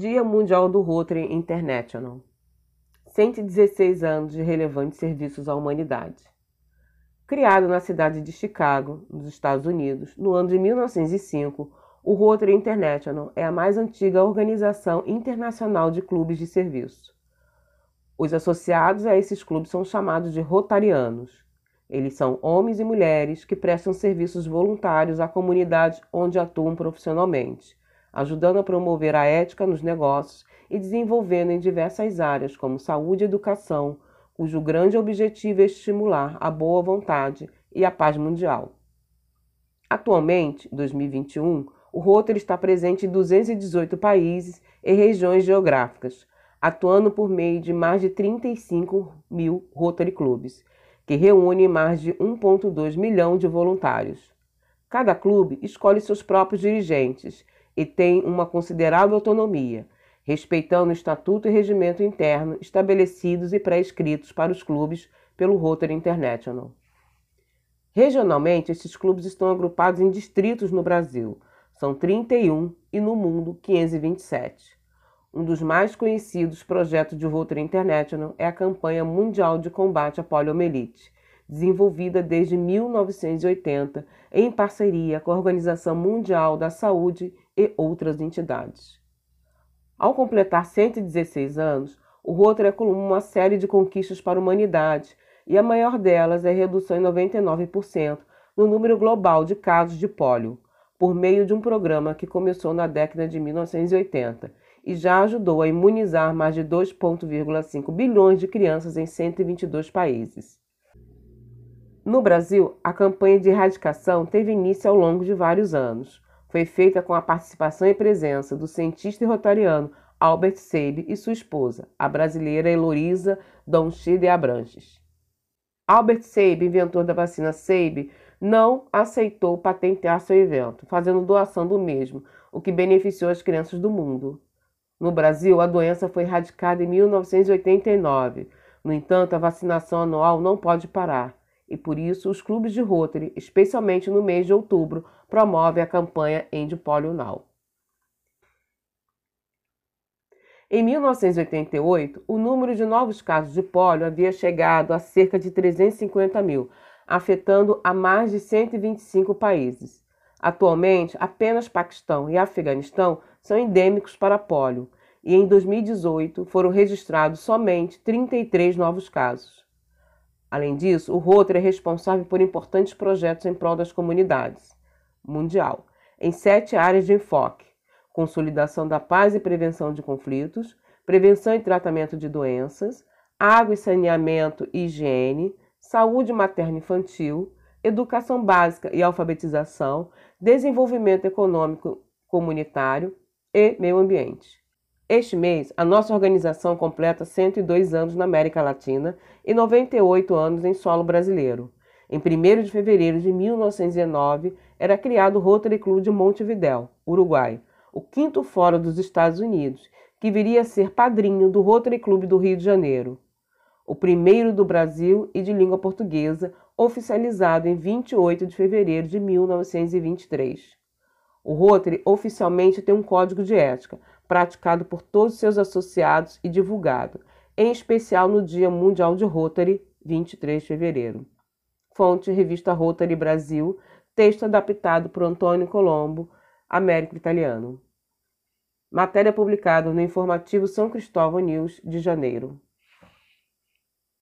Dia Mundial do Rotary International. 116 anos de relevantes serviços à humanidade. Criado na cidade de Chicago, nos Estados Unidos, no ano de 1905, o Rotary International é a mais antiga organização internacional de clubes de serviço. Os associados a esses clubes são chamados de rotarianos. Eles são homens e mulheres que prestam serviços voluntários à comunidade onde atuam profissionalmente ajudando a promover a ética nos negócios e desenvolvendo em diversas áreas, como saúde e educação, cujo grande objetivo é estimular a boa vontade e a paz mundial. Atualmente, 2021, o Rotary está presente em 218 países e regiões geográficas, atuando por meio de mais de 35 mil Rotary Clubes, que reúnem mais de 1,2 milhão de voluntários. Cada clube escolhe seus próprios dirigentes e tem uma considerável autonomia, respeitando o estatuto e regimento interno estabelecidos e pré-escritos para os clubes pelo Rotary International. Regionalmente, esses clubes estão agrupados em distritos no Brasil, são 31 e no mundo 527. Um dos mais conhecidos projetos de Rotary International é a campanha mundial de combate à poliomielite, desenvolvida desde 1980 em parceria com a Organização Mundial da Saúde e outras entidades. Ao completar 116 anos, o Rotary acumula uma série de conquistas para a humanidade e a maior delas é a redução em 99% no número global de casos de pólio, por meio de um programa que começou na década de 1980 e já ajudou a imunizar mais de 2,5 bilhões de crianças em 122 países. No Brasil, a campanha de erradicação teve início ao longo de vários anos foi feita com a participação e presença do cientista e rotariano Albert Seib e sua esposa, a brasileira Elorisa Donchide Abranches. Albert Seib, inventor da vacina Seib, não aceitou patentear seu evento, fazendo doação do mesmo, o que beneficiou as crianças do mundo. No Brasil, a doença foi erradicada em 1989. No entanto, a vacinação anual não pode parar e por isso os clubes de Rotary, especialmente no mês de outubro, promovem a campanha End Polio Now. Em 1988, o número de novos casos de pólio havia chegado a cerca de 350 mil, afetando a mais de 125 países. Atualmente, apenas Paquistão e Afeganistão são endêmicos para pólio, e em 2018 foram registrados somente 33 novos casos. Além disso, o Rotary é responsável por importantes projetos em prol das comunidades. Mundial, em sete áreas de enfoque: consolidação da paz e prevenção de conflitos, prevenção e tratamento de doenças, água e saneamento e higiene, saúde materno-infantil, educação básica e alfabetização, desenvolvimento econômico comunitário e meio ambiente. Este mês, a nossa organização completa 102 anos na América Latina e 98 anos em solo brasileiro. Em 1 de fevereiro de 1909, era criado o Rotary Club de Montevidéu, Uruguai, o quinto fórum dos Estados Unidos, que viria a ser padrinho do Rotary Club do Rio de Janeiro, o primeiro do Brasil e de língua portuguesa, oficializado em 28 de fevereiro de 1923. O Rotary oficialmente tem um código de ética, praticado por todos seus associados e divulgado, em especial no Dia Mundial de Rotary, 23 de fevereiro. Fonte: Revista Rotary Brasil, texto adaptado por Antônio Colombo, Américo Italiano. Matéria publicada no Informativo São Cristóvão News de janeiro.